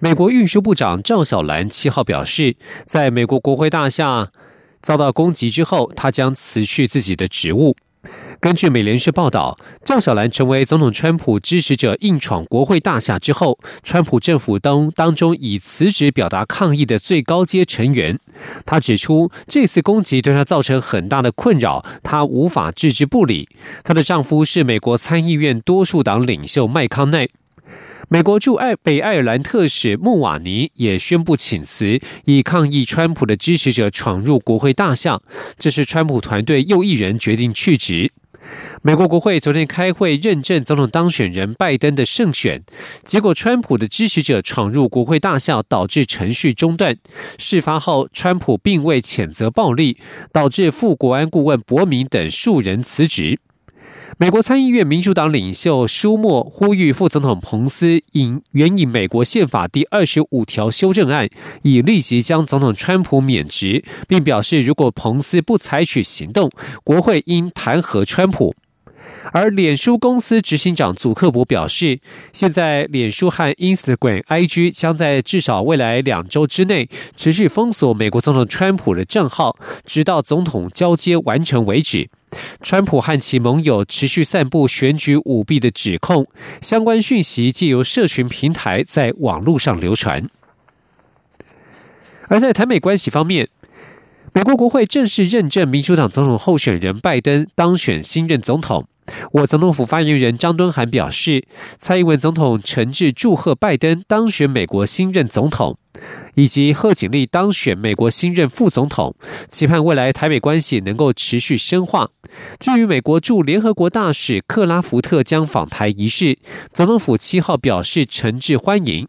美国运输部长赵小兰七号表示，在美国国会大厦遭到攻击之后，他将辞去自己的职务。根据美联社报道，赵小兰成为总统川普支持者硬闯国会大厦之后，川普政府当当中以辞职表达抗议的最高阶成员。他指出，这次攻击对他造成很大的困扰，他无法置之不理。她的丈夫是美国参议院多数党领袖麦康奈。美国驻爱北爱尔兰特使穆瓦尼也宣布请辞，以抗议川普的支持者闯入国会大厦。这是川普团队又一人决定去职。美国国会昨天开会认证总统当选人拜登的胜选，结果川普的支持者闯入国会大厦，导致程序中断。事发后，川普并未谴责暴力，导致副国安顾问伯明等数人辞职。美国参议院民主党领袖舒默呼吁副总统彭斯引援引美国宪法第二十五条修正案，以立即将总统川普免职，并表示如果彭斯不采取行动，国会应弹劾川普。而脸书公司执行长祖克伯表示，现在脸书和 Instagram、IG 将在至少未来两周之内持续封锁美国总统川普的账号，直到总统交接完成为止。川普和其盟友持续散布选举舞弊的指控，相关讯息借由社群平台在网络上流传。而在台美关系方面，美国国会正式认证民主党总统候选人拜登当选新任总统。我总统府发言人张敦涵表示，蔡英文总统诚挚祝贺拜登当选美国新任总统，以及贺锦丽当选美国新任副总统，期盼未来台美关系能够持续深化。至于美国驻联合国大使克拉福特将访台一事，总统府七号表示诚挚欢迎。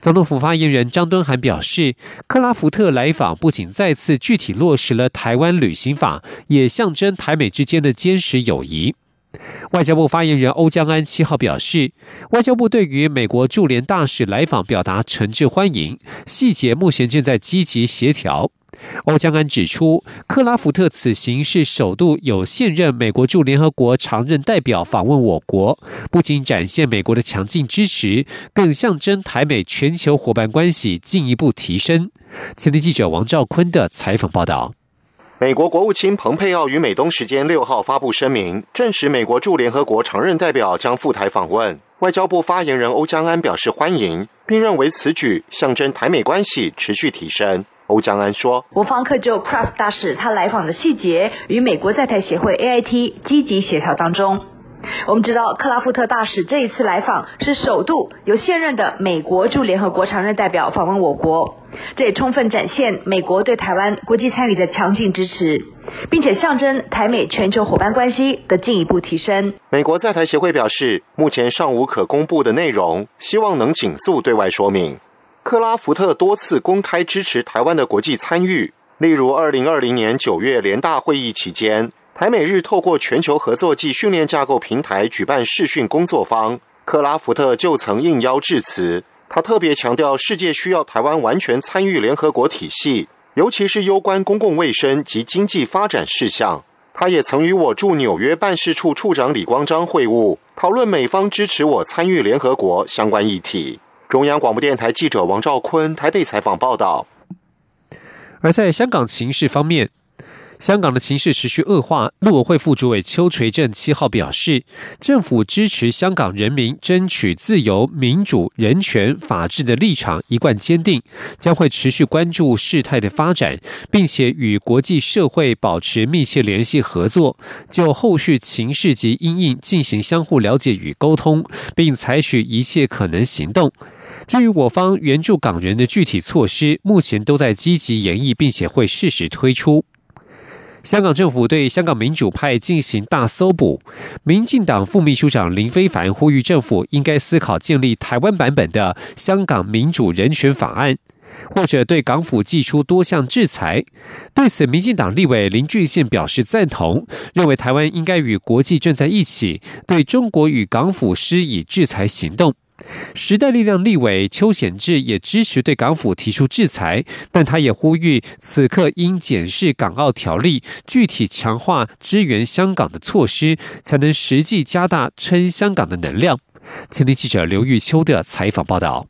总统府发言人张敦涵表示，克拉福特来访不仅再次具体落实了台湾旅行法，也象征台美之间的坚实友谊。外交部发言人欧江安七号表示，外交部对于美国驻联大使来访表达诚挚欢迎，细节目前正在积极协调。欧江安指出，克拉福特此行是首度有现任美国驻联合国常任代表访问我国，不仅展现美国的强劲支持，更象征台美全球伙伴关系进一步提升。前天记者王兆坤的采访报道。美国国务卿蓬佩奥于美东时间六号发布声明，证实美国驻联合国常任代表将赴台访问。外交部发言人欧江安表示欢迎，并认为此举象征台美关系持续提升。欧江安说：“我方克就 Craft 大使他来访的细节与美国在台协会 AIT 积极协调当中。”我们知道，克拉夫特大使这一次来访是首度由现任的美国驻联合国常任代表访问我国，这也充分展现美国对台湾国际参与的强劲支持，并且象征台美全球伙伴关系的进一步提升。美国在台协会表示，目前尚无可公布的内容，希望能紧速对外说明。克拉福特多次公开支持台湾的国际参与，例如二零二零年九月联大会议期间。台美日透过全球合作暨训练架构平台举办视讯工作坊，克拉福特就曾应邀致辞。他特别强调，世界需要台湾完全参与联合国体系，尤其是攸关公共卫生及经济发展事项。他也曾与我驻纽约办事处处长李光章会晤，讨论美方支持我参与联合国相关议题。中央广播电台记者王兆坤台北采访报道。而在香港情势方面。香港的情势持续恶化，陆委会副主委邱垂正七号表示，政府支持香港人民争取自由、民主、人权、法治的立场一贯坚定，将会持续关注事态的发展，并且与国际社会保持密切联系合作，就后续情势及因应进行相互了解与沟通，并采取一切可能行动。至于我方援助港人的具体措施，目前都在积极研议，并且会适时推出。香港政府对香港民主派进行大搜捕，民进党副秘书长林非凡呼吁政府应该思考建立台湾版本的香港民主人权法案。或者对港府寄出多项制裁。对此，民进党立委林俊宪表示赞同，认为台湾应该与国际站在一起，对中国与港府施以制裁行动。时代力量立委邱显志也支持对港府提出制裁，但他也呼吁此刻应检视港澳条例，具体强化支援香港的措施，才能实际加大撑香港的能量。前天记者刘玉秋的采访报道。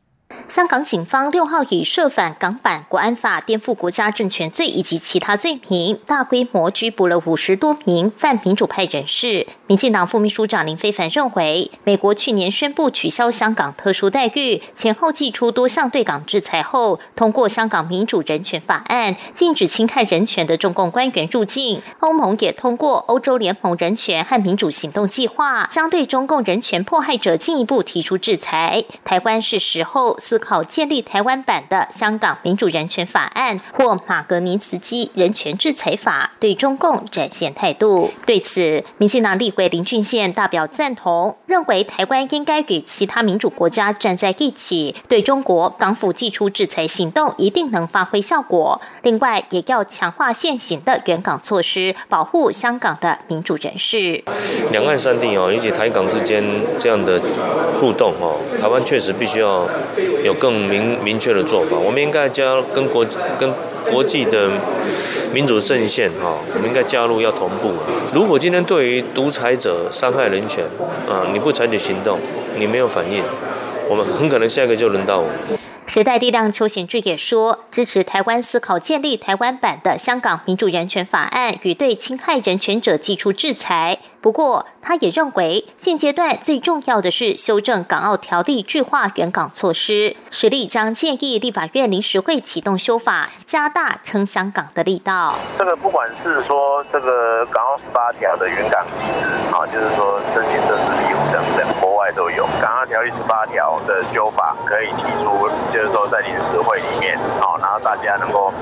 香港警方六号以涉反港版国安法、颠覆国家政权罪以及其他罪名，大规模拘捕了五十多名泛民主派人士。民进党副秘书长林非凡认为，美国去年宣布取消香港特殊待遇，前后寄出多项对港制裁后，通过香港民主人权法案，禁止侵害人权的中共官员入境。欧盟也通过欧洲联盟人权和民主行动计划，将对中共人权迫害者进一步提出制裁。台湾是时候。思考建立台湾版的香港民主人权法案或马格尼茨基人权制裁法，对中共展现态度。对此，民进党立委林俊宪大表赞同，认为台湾应该与其他民主国家站在一起，对中国港府寄出制裁行动一定能发挥效果。另外，也要强化现行的援港措施，保护香港的民主人士。两岸三地哦，以及台港之间这样的互动哦，台湾确实必须要。有更明明确的做法，我们应该加跟国跟国际的民主阵线哈，我们应该加入要同步。如果今天对于独裁者伤害人权啊，你不采取行动，你没有反应，我们很可能下一个就轮到我。时代力量邱显志也说，支持台湾思考建立台湾版的香港民主人权法案与对侵害人权者寄出制裁。不过，他也认为现阶段最重要的是修正港澳条例，具化原港措施。实力将建议立法院临时会启动修法，加大撑香港的力道。这个不管是说这个港澳十八条的原港机制，啊，就是说申请政治庇护等等，国外都有。港澳条例十八条的修法可以提出，就是说在临时会里面，好，然后大家能够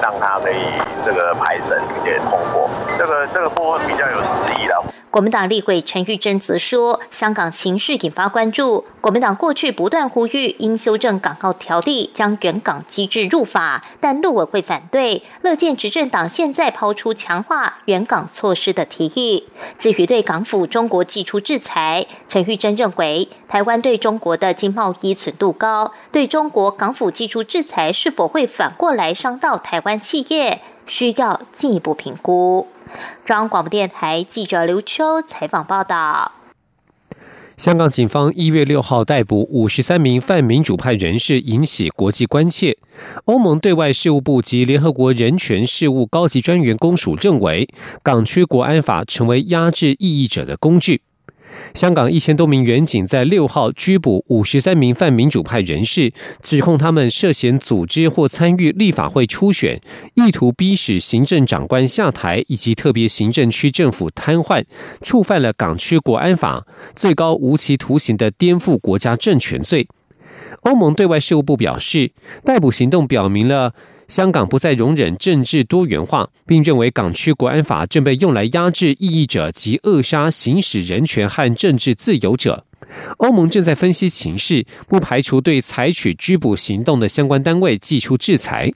让它可以这个排审并且通过。这个这个部分比较有实意了。国民党立委陈玉珍则说，香港情势引发关注。国民党过去不断呼吁应修正港澳条例，将原港机制入法，但陆委会反对。乐见执政党现在抛出强化原港措施的提议。至于对港府中国寄出制裁，陈玉珍认为，台湾对中国的经贸依存度高，对中国港府寄出制裁是否会反过来伤到台湾企业，需要进一步评估。中央广播电台记者刘秋采访报道：香港警方一月六号逮捕五十三名泛民主派人士，引起国际关切。欧盟对外事务部及联合国人权事务高级专员公署认为，港区国安法成为压制异议者的工具。香港一千多名员警在六号拘捕五十三名泛民主派人士，指控他们涉嫌组织或参与立法会初选，意图逼使行政长官下台，以及特别行政区政府瘫痪，触犯了港区国安法，最高无期徒刑的颠覆国家政权罪。欧盟对外事务部表示，逮捕行动表明了。香港不再容忍政治多元化，并认为港区国安法正被用来压制异议者及扼杀行使人权和政治自由者。欧盟正在分析情势，不排除对采取拘捕行动的相关单位寄出制裁。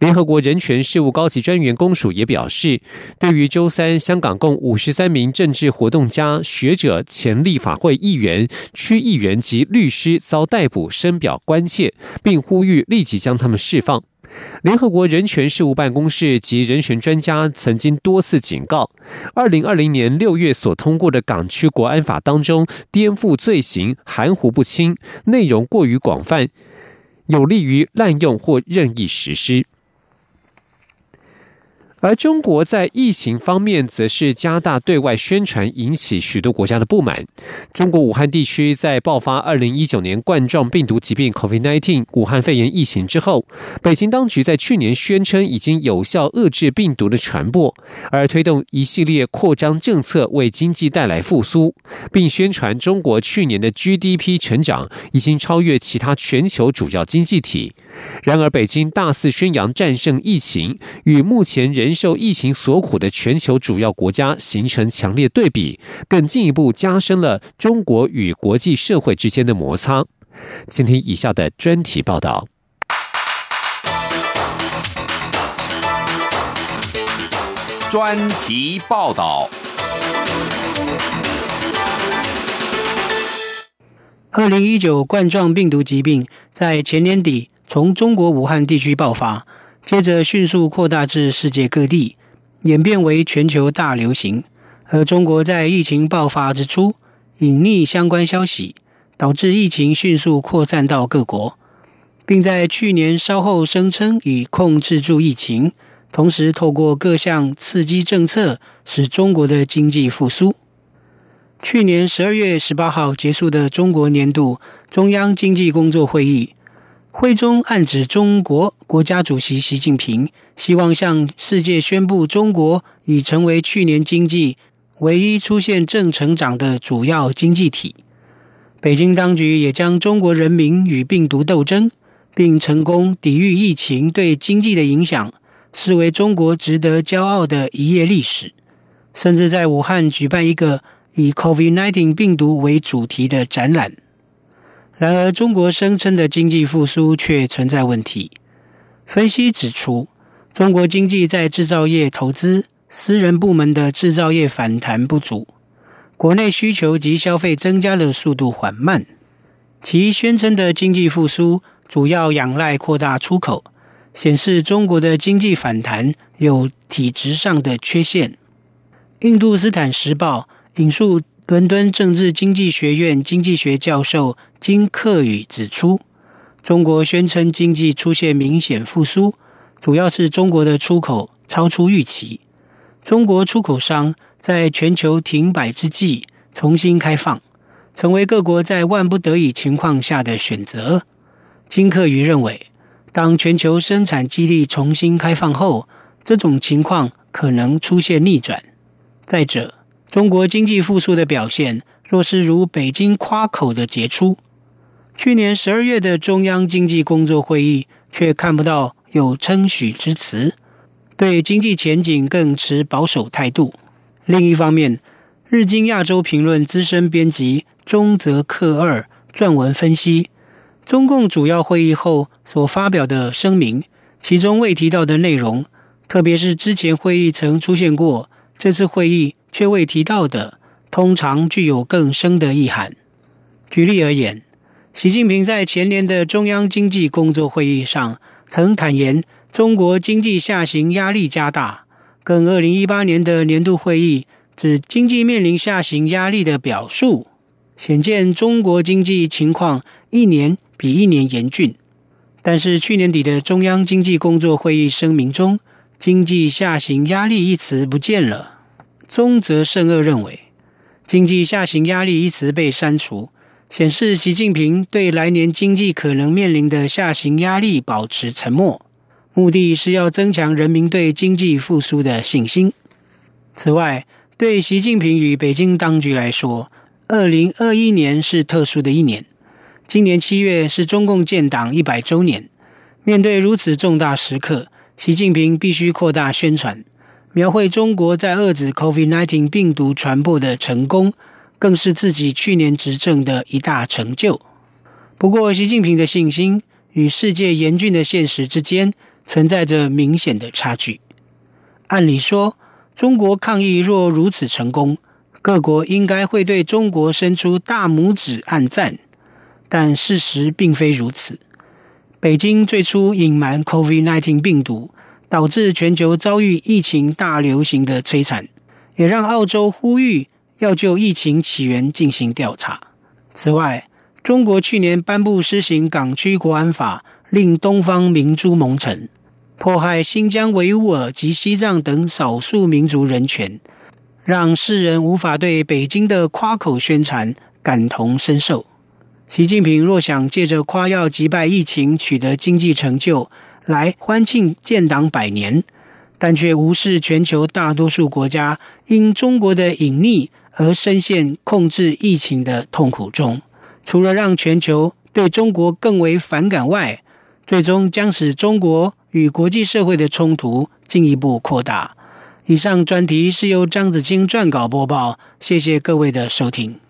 联合国人权事务高级专员公署也表示，对于周三香港共五十三名政治活动家、学者、前立法会议员、区议员及律师遭逮捕，深表关切，并呼吁立即将他们释放。联合国人权事务办公室及人权专家曾经多次警告，二零二零年六月所通过的港区国安法当中，颠覆罪行含糊不清，内容过于广泛，有利于滥用或任意实施。而中国在疫情方面则是加大对外宣传，引起许多国家的不满。中国武汉地区在爆发二零一九年冠状病毒疾病 （COVID-19） 武汉肺炎疫情之后，北京当局在去年宣称已经有效遏制病毒的传播，而推动一系列扩张政策，为经济带来复苏，并宣传中国去年的 GDP 成长已经超越其他全球主要经济体。然而，北京大肆宣扬战胜疫情，与目前人受疫情所苦的全球主要国家形成强烈对比更进一步加深了中国与国际社会之间的摩擦。请听以下的专题报道。专题报道。二零一九冠状病毒疾病在前年底从中国武汉地区爆发接着迅速扩大至世界各地，演变为全球大流行。而中国在疫情爆发之初隐匿相关消息，导致疫情迅速扩散到各国，并在去年稍后声称已控制住疫情，同时透过各项刺激政策使中国的经济复苏。去年十二月十八号结束的中国年度中央经济工作会议，会中暗指中国国家主席习近平希望向世界宣布，中国已成为去年经济唯一出现正成长的主要经济体。北京当局也将中国人民与病毒斗争，并成功抵御疫情对经济的影响，视为中国值得骄傲的一页历史，甚至在武汉举办一个。以 COVID-19 病毒为主题的展览。然而，中国声称的经济复苏却存在问题。分析指出，中国经济在制造业投资、私人部门的制造业反弹不足，国内需求及消费增加的速度缓慢。其宣称的经济复苏主要仰赖扩大出口，显示中国的经济反弹有体制上的缺陷。印度斯坦时报。引述伦敦政治经济学院经济学教授金克宇指出，中国宣称经济出现明显复苏，主要是中国的出口超出预期。中国出口商在全球停摆之际重新开放，成为各国在万不得已情况下的选择。金克宇认为，当全球生产基地重新开放后，这种情况可能出现逆转。再者，中国经济复苏的表现，若是如北京夸口的杰出，去年十二月的中央经济工作会议却看不到有称许之词，对经济前景更持保守态度。另一方面，日经亚洲评论资深编辑中泽克二撰文分析，中共主要会议后所发表的声明，其中未提到的内容，特别是之前会议曾出现过，这次会议。却未提到的，通常具有更深的意涵。举例而言，习近平在前年的中央经济工作会议上曾坦言，中国经济下行压力加大，跟二零一八年的年度会议指经济面临下行压力的表述，显见中国经济情况一年比一年严峻。但是去年底的中央经济工作会议声明中，经济下行压力一词不见了。中泽胜二认为，经济下行压力一直被删除，显示习近平对来年经济可能面临的下行压力保持沉默，目的是要增强人民对经济复苏的信心。此外，对习近平与北京当局来说，二零二一年是特殊的一年。今年七月是中共建党一百周年，面对如此重大时刻，习近平必须扩大宣传。描绘中国在遏制 COVID-19 病毒传播的成功，更是自己去年执政的一大成就。不过，习近平的信心与世界严峻的现实之间存在着明显的差距。按理说，中国抗疫若如此成功，各国应该会对中国伸出大拇指暗赞，但事实并非如此。北京最初隐瞒 COVID-19 病毒。导致全球遭遇疫情大流行的摧残，也让澳洲呼吁要就疫情起源进行调查。此外，中国去年颁布施行港区国安法，令东方明珠蒙尘，迫害新疆维吾尔及西藏等少数民族人权，让世人无法对北京的夸口宣传感同身受。习近平若想借着夸耀击败疫情，取得经济成就，来欢庆建党百年，但却无视全球大多数国家因中国的隐匿而深陷控制疫情的痛苦中。除了让全球对中国更为反感外，最终将使中国与国际社会的冲突进一步扩大。以上专题是由张子清撰稿播报，谢谢各位的收听。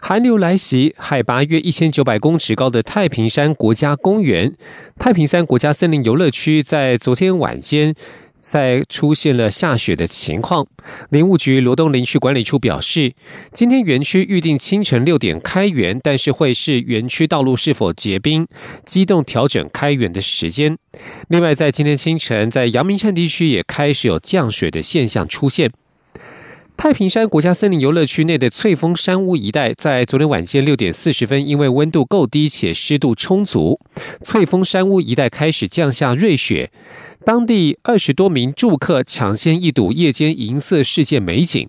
寒流来袭，海拔约一千九百公尺高的太平山国家公园、太平山国家森林游乐区，在昨天晚间。在出现了下雪的情况，林务局罗东林区管理处表示，今天园区预定清晨六点开园，但是会视园区道路是否结冰，机动调整开园的时间。另外，在今天清晨，在阳明山地区也开始有降雪的现象出现。太平山国家森林游乐区内的翠峰山屋一带，在昨天晚间六点四十分，因为温度够低且湿度充足，翠峰山屋一带开始降下瑞雪。当地二十多名住客抢先一睹夜间银色世界美景。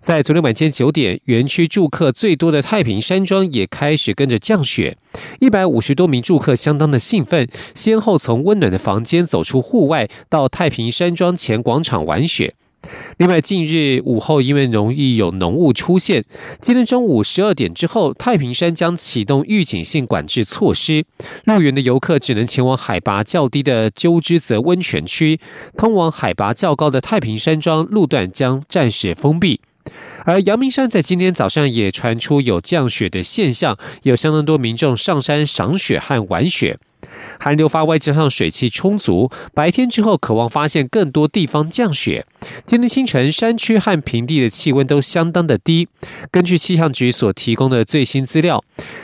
在昨天晚间九点，园区住客最多的太平山庄也开始跟着降雪。一百五十多名住客相当的兴奋，先后从温暖的房间走出户外，到太平山庄前广场玩雪。另外，近日午后因为容易有浓雾出现，今天中午十二点之后，太平山将启动预警性管制措施，入园的游客只能前往海拔较低的鸠之泽温泉区，通往海拔较高的太平山庄路段将暂时封闭。而阳明山在今天早上也传出有降雪的现象，有相当多民众上山赏雪和玩雪。寒流发外，加上水汽充足，白天之后渴望发现更多地方降雪。今天清晨，山区和平地的气温都相当的低。根据气象局所提供的最新资料，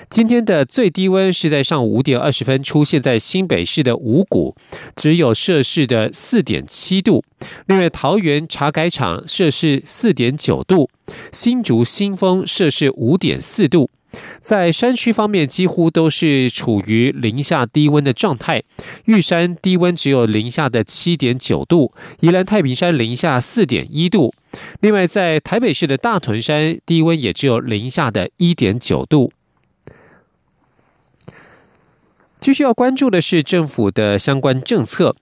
今天的最低温是在上午五点二十分出现在新北市的五股，只有摄氏的四点七度。另外，桃园茶改场摄氏四点九度，新竹新丰摄氏五点四度。在山区方面，几乎都是处于零下低温的状态。玉山低温只有零下的七点九度，宜兰太平山零下四点一度。另外，在台北市的大屯山低温也只有零下的一点九度。继续要关注的是政府的相关政策。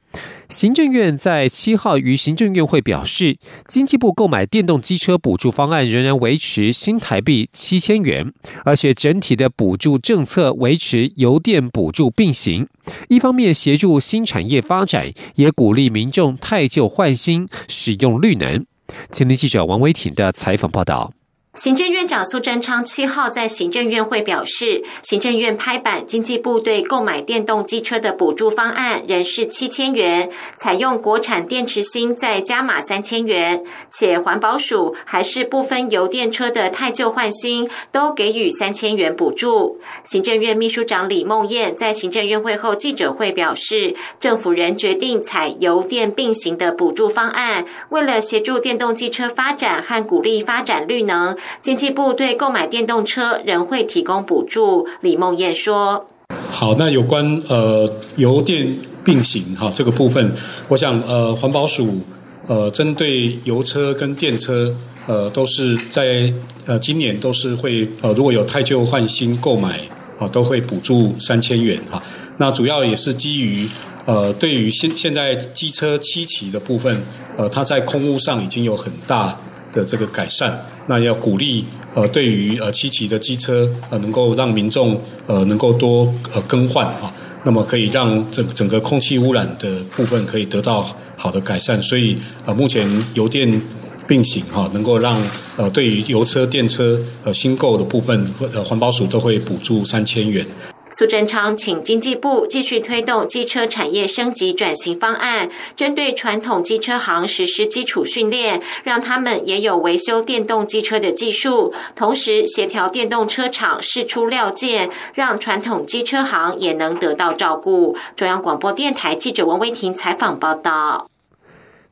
行政院在七号于行政院会表示，经济部购买电动机车补助方案仍然维持新台币七千元，而且整体的补助政策维持油电补助并行，一方面协助新产业发展，也鼓励民众汰旧换新，使用绿能。前天记者王维挺的采访报道。行政院长苏贞昌七号在行政院会表示，行政院拍板，经济部对购买电动机车的补助方案仍是七千元，采用国产电池芯再加码三千元，且环保署还是部分油电车的汰旧换新都给予三千元补助。行政院秘书长李梦燕在行政院会后记者会表示，政府仍决定采油电并行的补助方案，为了协助电动机车发展和鼓励发展绿能。经济部对购买电动车仍会提供补助。李梦燕说：“好，那有关呃油电并行哈这个部分，我想呃环保署呃针对油车跟电车呃都是在呃今年都是会呃如果有太旧换新购买啊都会补助三千元哈。那主要也是基于呃对于现现在机车七期的部分呃它在空污上已经有很大。”的这个改善，那要鼓励呃，对于呃七期的机车呃，能够让民众呃能够多呃更换啊，那么可以让整整个空气污染的部分可以得到好的改善。所以呃，目前油电并行哈，能够让呃对于油车、电车呃新购的部分，呃环保署都会补助三千元。苏贞昌请经济部继续推动机车产业升级转型方案，针对传统机车行实施基础训练，让他们也有维修电动机车的技术，同时协调电动车厂试出料件，让传统机车行也能得到照顾。中央广播电台记者王威婷采访报道。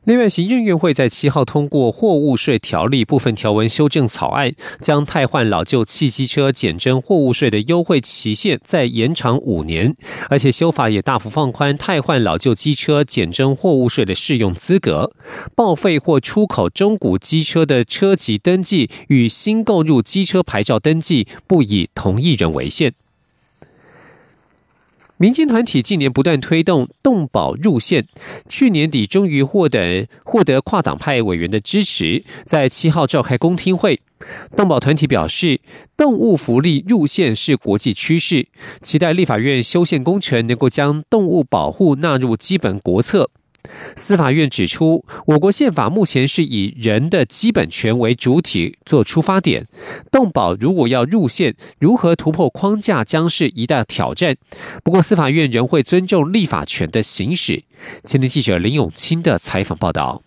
另外，行政院会在七号通过货物税条例部分条文修正草案，将汰换老旧汽机车减征货物税的优惠期限再延长五年，而且修法也大幅放宽汰换老旧机车减征货物税的适用资格。报废或出口中古机车的车籍登记与新购入机车牌照登记不以同一人为限。民间团体近年不断推动动保入线，去年底终于获得获得跨党派委员的支持，在七号召开公听会。动保团体表示，动物福利入线是国际趋势，期待立法院修宪工程能够将动物保护纳入基本国策。司法院指出，我国宪法目前是以人的基本权为主体做出发点，动保如果要入宪，如何突破框架将是一大挑战。不过，司法院仍会尊重立法权的行使。前天记者林永清的采访报道。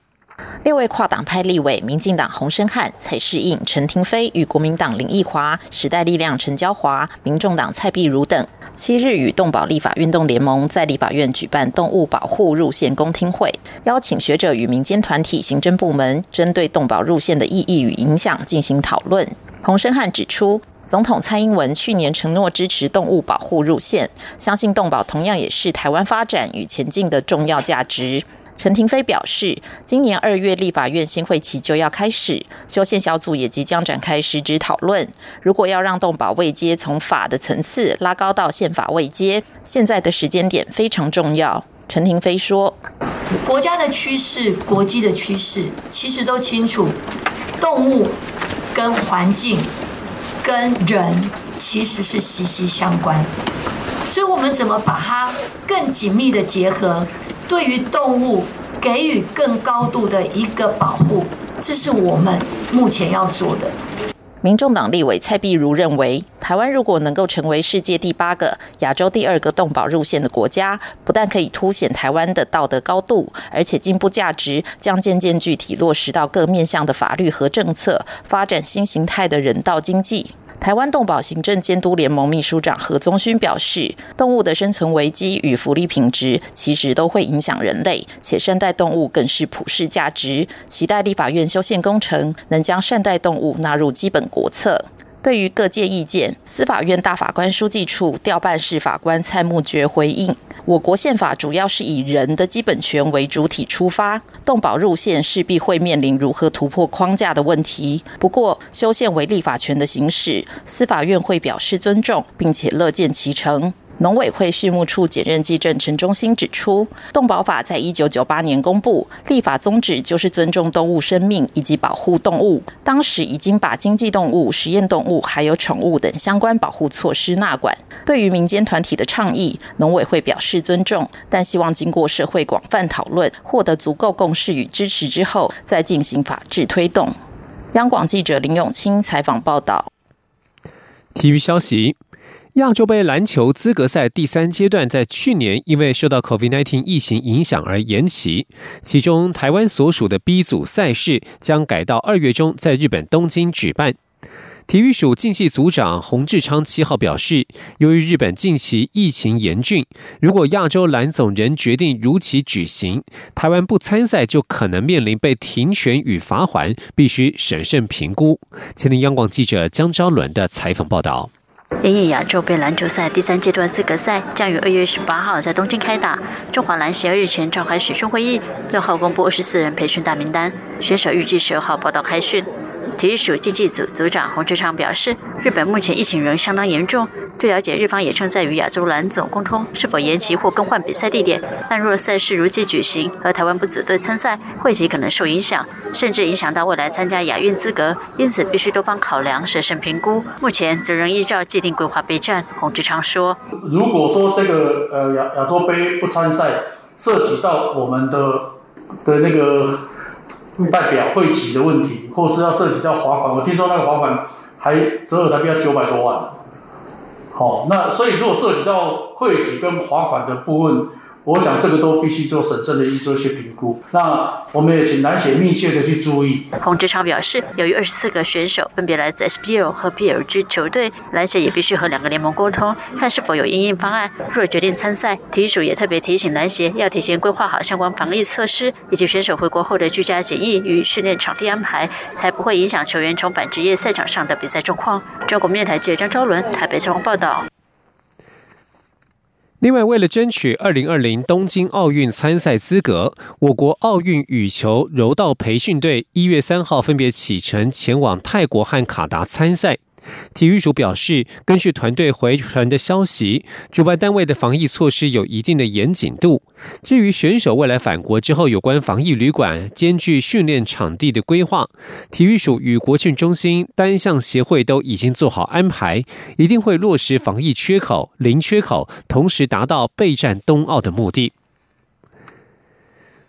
六位跨党派立委，民进党洪生汉、蔡世应、陈廷飞与国民党林奕华、时代力量陈娇华、民众党蔡碧如等，七日与动保立法运动联盟在立法院举办动物保护入宪公听会，邀请学者与民间团体、行政部门针对动保入宪的意义与影响进行讨论。洪生汉指出，总统蔡英文去年承诺支持动物保护入宪，相信动保同样也是台湾发展与前进的重要价值。陈廷飞表示，今年二月立法院新会期就要开始，修宪小组也即将展开实质讨论。如果要让动保位阶从法的层次拉高到宪法位阶，现在的时间点非常重要。陈廷飞说：“国家的趋势、国际的趋势，其实都清楚，动物跟环境跟人其实是息息相关，所以我们怎么把它更紧密的结合？”对于动物给予更高度的一个保护，这是我们目前要做的。民众党立委蔡碧如认为，台湾如果能够成为世界第八个、亚洲第二个动保入线的国家，不但可以凸显台湾的道德高度，而且进步价值将渐渐具体落实到各面向的法律和政策，发展新形态的人道经济。台湾动保行政监督联盟秘书长何宗勋表示，动物的生存危机与福利品质其实都会影响人类，且善待动物更是普世价值。期待立法院修宪工程能将善待动物纳入基本国策。对于各界意见，司法院大法官书记处调办事法官蔡穆觉回应：我国宪法主要是以人的基本权为主体出发，动保入宪势必会面临如何突破框架的问题。不过，修宪为立法权的行使，司法院会表示尊重，并且乐见其成。农委会畜牧处检任技正陈中心指出，动保法在一九九八年公布，立法宗旨就是尊重动物生命以及保护动物。当时已经把经济动物、实验动物还有宠物等相关保护措施纳管。对于民间团体的倡议，农委会表示尊重，但希望经过社会广泛讨论，获得足够共识与支持之后，再进行法制推动。央广记者林永清采访报道。体育消息。亚洲杯篮球资格赛第三阶段在去年因为受到 COVID-19 疫情影响而延期，其中台湾所属的 B 组赛事将改到二月中在日本东京举办。体育署竞技组长洪志昌七号表示，由于日本近期疫情严峻，如果亚洲篮总仍决定如期举行，台湾不参赛就可能面临被停权与罚款，必须审慎评估。前天央广记者江昭伦的采访报道。因应亚洲杯篮球赛第三阶段资格赛将于二月十八号在东京开打，中华篮协日前召开选训会议，六号公布二十四人培训大名单，选手预计十二号报到开训。体育署竞技组组长洪志昌表示，日本目前疫情仍相当严重。据了解，日方也正在与亚洲篮总沟通是否延期或更换比赛地点。但若赛事如期举行，而台湾不组队参赛，会籍可能受影响，甚至影响到未来参加亚运资格。因此，必须多方考量，审慎评估。目前则仍依照既定规划备战。洪志昌说：“如果说这个呃亚亚洲杯不参赛，涉及到我们的的那个。”代表会籍的问题，或是要涉及到罚款，我听说那个罚款还折合台币要九百多万。好，那所以如果涉及到会籍跟罚款的部分。我想这个都必须做审慎的做一些评估。那我们也请篮协密切的去注意。洪志昌表示，由于二十四个选手分别来自 SBL 和 PLG 球队，篮协也必须和两个联盟沟通，看是否有应应方案。若决定参赛，体育署也特别提醒篮协要提前规划好相关防疫措施，以及选手回国后的居家检疫与训练场地安排，才不会影响球员重返职业赛场上的比赛状况。中国面台记者张昭伦台北采访报道。另外，为了争取二零二零东京奥运参赛资格，我国奥运羽球柔道培训队一月三号分别启程前往泰国和卡达参赛。体育署表示，根据团队回传的消息，主办单位的防疫措施有一定的严谨度。至于选手未来返国之后有关防疫旅馆、兼具训练场地的规划，体育署与国训中心单项协会都已经做好安排，一定会落实防疫缺口零缺口，同时达到备战冬奥的目的。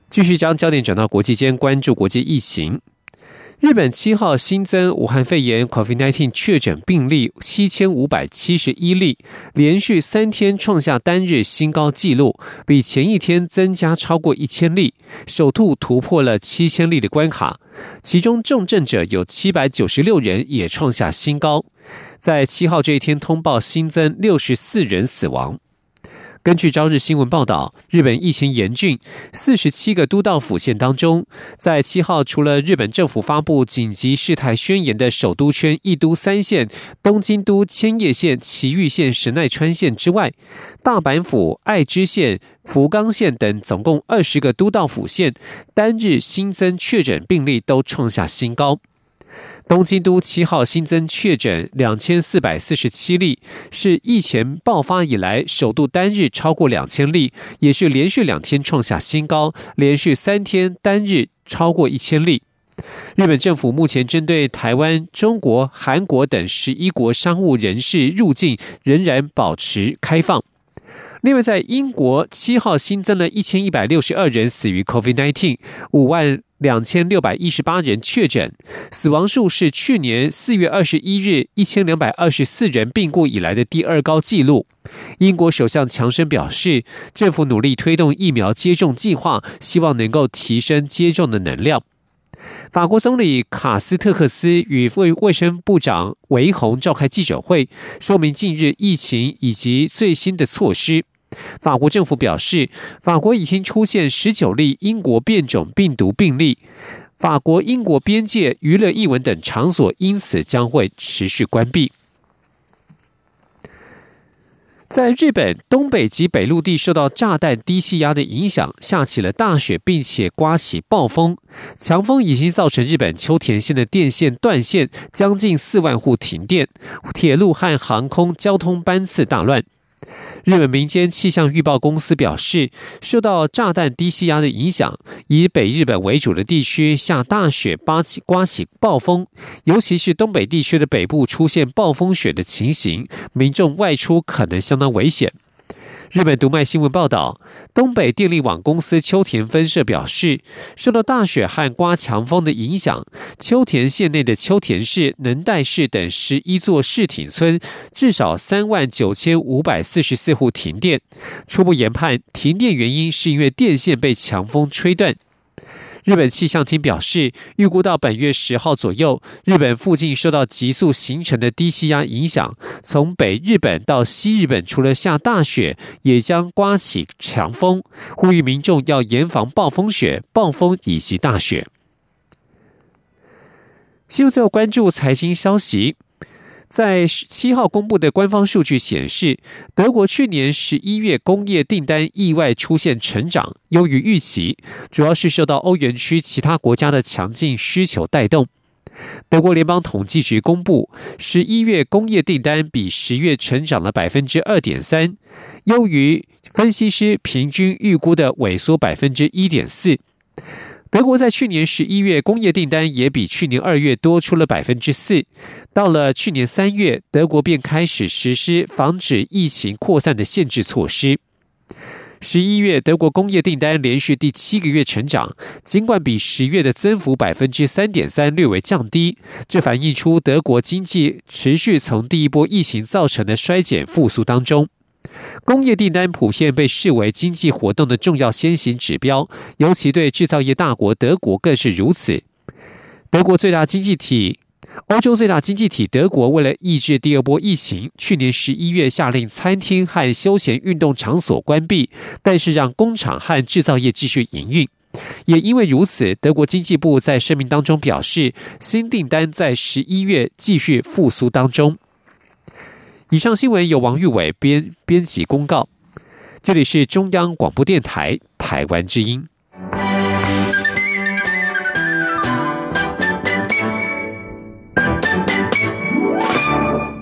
继续将焦点转到国际间，关注国际疫情。日本七号新增武汉肺炎 （COVID-19） 确诊病例七千五百七十一例，连续三天创下单日新高纪录，比前一天增加超过一千例，首度突破了七千例的关卡。其中重症者有七百九十六人，也创下新高。在七号这一天通报新增六十四人死亡。根据朝日新闻报道，日本疫情严峻，四十七个都道府县当中，在七号除了日本政府发布紧急事态宣言的首都圈一都三县、东京都千叶县、埼玉县、神奈川县之外，大阪府、爱知县、福冈县等总共二十个都道府县单日新增确诊病例都创下新高。东京都七号新增确诊两千四百四十七例，是疫情爆发以来首度单日超过两千例，也是连续两天创下新高，连续三天单日超过一千例。日本政府目前针对台湾、中国、韩国等十一国商务人士入境仍然保持开放。另外，在英国七号新增了一千一百六十二人死于 COVID-19，五万。两千六百一十八人确诊，死亡数是去年四月二十一日一千两百二十四人病故以来的第二高纪录。英国首相强生表示，政府努力推动疫苗接种计划，希望能够提升接种的能量。法国总理卡斯特克斯与卫卫生部长维洪召开记者会，说明近日疫情以及最新的措施。法国政府表示，法国已经出现十九例英国变种病毒病例，法国英国边界、娱乐艺文等场所因此将会持续关闭。在日本东北及北陆地受到炸弹低气压的影响，下起了大雪，并且刮起暴风，强风已经造成日本秋田县的电线断线，将近四万户停电，铁路和航空交通班次大乱。日本民间气象预报公司表示，受到炸弹低气压的影响，以北日本为主的地区下大雪，刮起刮起暴风，尤其是东北地区的北部出现暴风雪的情形，民众外出可能相当危险。日本读卖新闻报道，东北电力网公司秋田分社表示，受到大雪和刮强风的影响，秋田县内的秋田市、能代市等十一座市町村至少三万九千五百四十四户停电。初步研判，停电原因是因为电线被强风吹断。日本气象厅表示，预估到本月十号左右，日本附近受到急速形成的低气压影响，从北日本到西日本，除了下大雪，也将刮起强风，呼吁民众要严防暴风雪、暴风以及大雪。新闻最后关注财经消息。在七号公布的官方数据显示，德国去年十一月工业订单意外出现成长，优于预期，主要是受到欧元区其他国家的强劲需求带动。德国联邦统计局公布，十一月工业订单比十月成长了百分之二点三，优于分析师平均预估的萎缩百分之一点四。德国在去年十一月工业订单也比去年二月多出了百分之四。到了去年三月，德国便开始实施防止疫情扩散的限制措施。十一月，德国工业订单连续第七个月成长，尽管比十月的增幅百分之三点三略微降低，这反映出德国经济持续从第一波疫情造成的衰减复苏当中。工业订单普遍被视为经济活动的重要先行指标，尤其对制造业大国德国更是如此。德国最大经济体、欧洲最大经济体德国，为了抑制第二波疫情，去年十一月下令餐厅和休闲运动场所关闭，但是让工厂和制造业继续营运。也因为如此，德国经济部在声明当中表示，新订单在十一月继续复苏当中。以上新闻由王玉伟编编辑公告，这里是中央广播电台台湾之音。